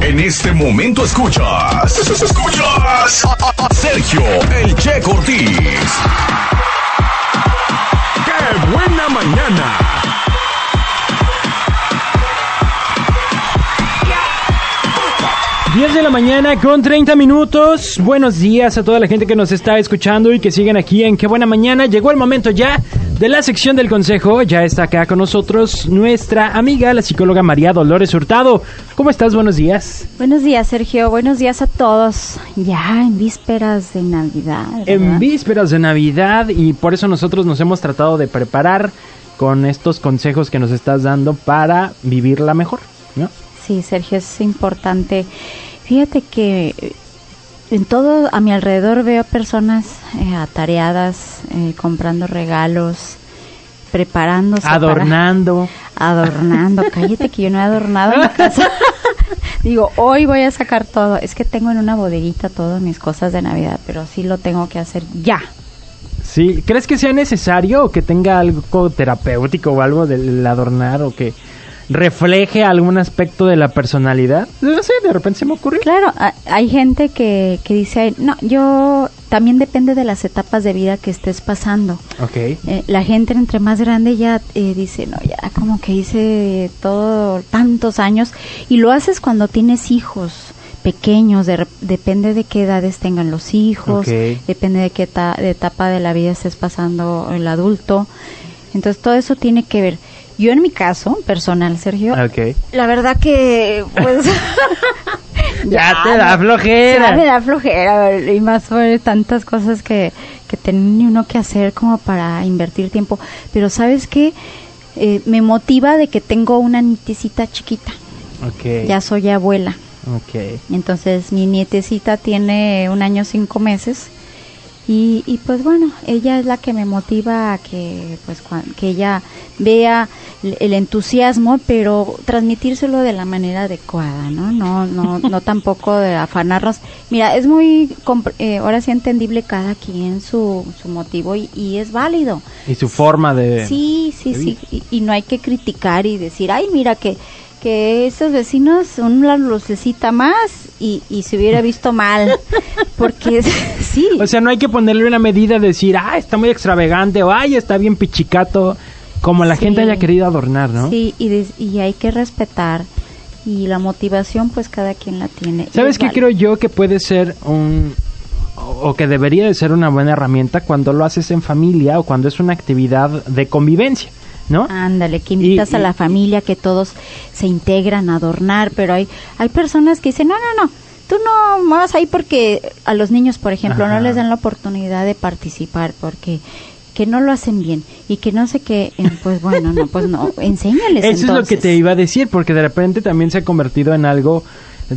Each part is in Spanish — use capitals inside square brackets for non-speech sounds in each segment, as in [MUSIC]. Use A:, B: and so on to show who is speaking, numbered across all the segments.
A: En este momento escuchas. Escuchas a, a Sergio El Che Cortés. ¡Qué buena mañana!
B: 10 de la mañana con 30 minutos. Buenos días a toda la gente que nos está escuchando y que siguen aquí en Qué Buena Mañana. Llegó el momento ya de la sección del consejo. Ya está acá con nosotros nuestra amiga, la psicóloga María Dolores Hurtado. ¿Cómo estás? Buenos días.
C: Buenos días, Sergio. Buenos días a todos. Ya en vísperas de Navidad. ¿verdad?
B: En vísperas de Navidad y por eso nosotros nos hemos tratado de preparar con estos consejos que nos estás dando para vivirla mejor, ¿no?
C: Sí, Sergio, es importante. Fíjate que en todo a mi alrededor veo personas eh, atareadas, eh, comprando regalos, preparándose. para-
B: Adornando.
C: adornando. [LAUGHS] Cállate que yo no he adornado en mi casa. [LAUGHS] Digo, hoy voy a sacar todo. Es que tengo en una bodeguita todas mis cosas de Navidad, pero sí lo tengo que hacer ya.
B: Sí, ¿crees que sea necesario o que tenga algo terapéutico o algo del adornar o que refleje algún aspecto de la personalidad? No sé, de repente se me ocurrió.
C: Claro, hay gente que, que dice, no, yo también depende de las etapas de vida que estés pasando.
B: Ok.
C: Eh, la gente entre más grande ya eh, dice, no, ya como que hice todo tantos años y lo haces cuando tienes hijos pequeños, de depende de qué edades tengan los hijos,
B: Ok.
C: depende de qué etapa de la vida estés pasando el adulto. Entonces todo eso tiene que ver. Yo en mi caso personal, Sergio, la verdad que pues [LAUGHS]
B: Ya [LAUGHS] te da flojera.
C: ya me da flojera y más sobre tantas cosas que, que tiene uno que hacer como para invertir tiempo. Pero sabes qué, Eh, me motiva de que tengo una nietecita chiquita. Ya soy abuela.
B: Ok.
C: Entonces mi nietecita tiene un año cinco meses y, y pues bueno, ella es la que me motiva a que pues que ella vea el, entusiasmo, pero transmitírselo de la manera adecuada, ¿no? No, no, [LAUGHS] no tampoco de afanarnos. Mira, es muy, eh, ahora sí entendible cada quien su, su motivo y, y es válido.
B: Y su forma de...
C: Sí, sí,
B: de
C: sí. Y, y no hay que criticar y decir, ay, mira que, que esos vecinos son una lucecita más y, y se hubiera visto mal. [LAUGHS] Porque sí.
B: O sea, no hay que ponerle una medida de decir, ah, está muy extravagante o ay, está bien pichicato, como la
C: Sí.
B: gente haya querido adornar, ¿no?
C: Sí, y, hay que respetar. Y la motivación, pues cada quien la tiene.
B: ¿Sabes
C: es
B: qué
C: válido.
B: creo yo que puede ser un o que debería de ser una buena herramienta cuando lo haces en familia o cuando es una actividad de convivencia, ¿no?
C: Ándale, que invitas
B: Y-
C: a la familia, que todos se integran a adornar, pero hay, hay personas que dicen, no, no, no, tú no vas ahí porque a los niños, por ejemplo,
B: Ajá.
C: no les dan la oportunidad de participar porque que no lo hacen bien y que no sé qué, pues bueno, no, pues no, [LAUGHS] enséñales
B: Eso es lo que te iba a decir, porque de repente también se ha convertido en algo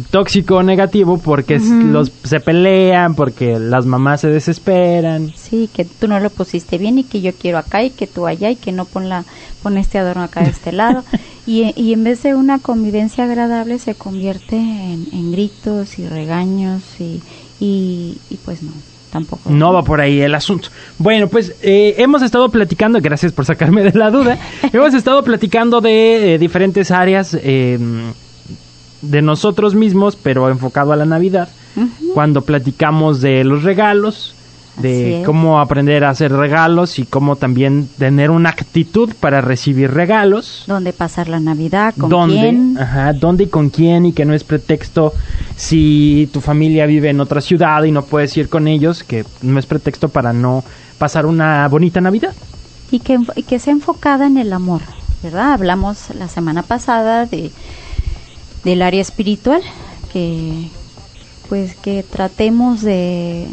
B: tóxico o negativo porque los se pelean, porque las mamás se desesperan.
C: Sí, que tú no lo pusiste bien y que yo quiero acá y que tú allá y que no pon, la, pon este adorno acá de este [LAUGHS] lado. Y, y en vez de una convivencia agradable se convierte en, en gritos y regaños y, y, y pues no, tampoco.
B: No va por ahí el asunto. Bueno, pues eh, hemos estado platicando, gracias por sacarme de la duda, [LAUGHS] hemos estado platicando de eh, diferentes áreas eh, de nosotros mismos, pero enfocado a la Navidad. Cuando platicamos de los regalos, de cómo aprender a hacer regalos y cómo también tener una actitud para recibir regalos.
C: ¿Dónde pasar la Navidad? ¿Con
B: ¿Dónde?
C: quién?
B: Ajá, ¿dónde y con quién? Y que no es pretexto si tu familia vive en otra ciudad y no puedes ir con ellos, que no es pretexto para no pasar una bonita Navidad.
C: y que, y que sea enfocada en el amor, ¿verdad? Hablamos la semana pasada de del área espiritual, que pues que tratemos de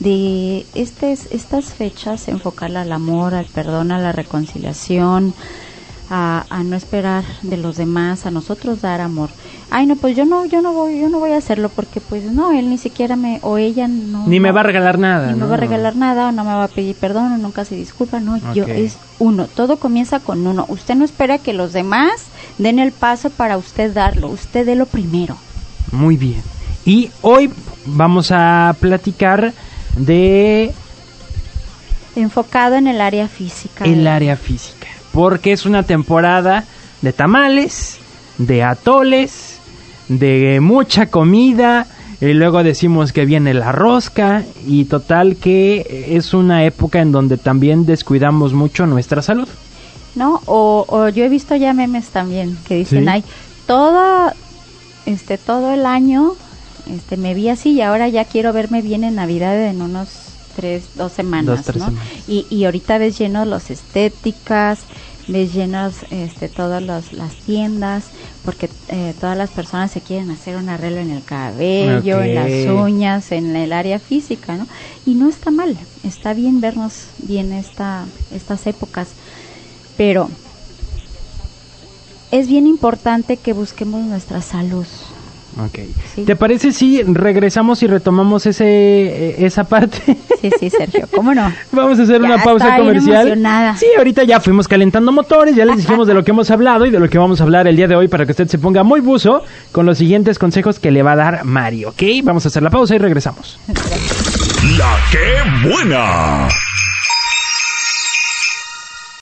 C: de estas estas fechas enfocarla al amor, al perdón, a la reconciliación, a, a no esperar de los demás, a nosotros dar amor. Ay, no, pues yo no yo no voy yo no voy a hacerlo porque pues no, él ni siquiera me o ella no
B: Ni me va a regalar nada.
C: ni me
B: ¿no?
C: va a regalar nada, o no me va a pedir perdón, o nunca se disculpa, no, yo es uno, todo comienza con uno. Usted no espera que los demás den el paso para usted darlo, usted dé lo primero.
B: Muy bien. Y hoy vamos a platicar de
C: Enfocado en el área física.
B: el área física. Porque es una temporada de tamales, de atoles, de mucha comida, y luego decimos que viene la rosca y total que es una época en donde también descuidamos mucho nuestra salud.
C: ¿No? O, o yo he visto ya memes también que dicen,
B: Sí.
C: ay, todo, este, todo el año este, me vi así y ahora ya quiero verme bien en Navidad en unos tres, dos semanas,
B: Dos, tres
C: ¿no?
B: semanas.
C: Y, y ahorita ves llenos los estéticas, ves llenos este, todas las tiendas, porque eh, todas las personas se quieren hacer un arreglo en el cabello, en las uñas, en el área física, ¿no? Y no está mal, está bien vernos bien esta, estas épocas, pero es bien importante que busquemos nuestra salud.
B: Ok.
C: Sí.
B: ¿Te parece si regresamos y retomamos ese, eh, esa parte? [LAUGHS]
C: Sí, sí, Sergio, ¿cómo no?
B: Vamos a hacer
C: Ya
B: una pausa
C: está bien
B: comercial.
C: emocionada.
B: Sí, ahorita ya fuimos calentando motores, ya les dijimos de lo que hemos hablado y de lo que vamos a hablar el día de hoy para que usted se ponga muy buzo con los siguientes consejos que le va a dar Mario, ¿ok? Vamos a hacer la pausa y regresamos.
A: La que buena.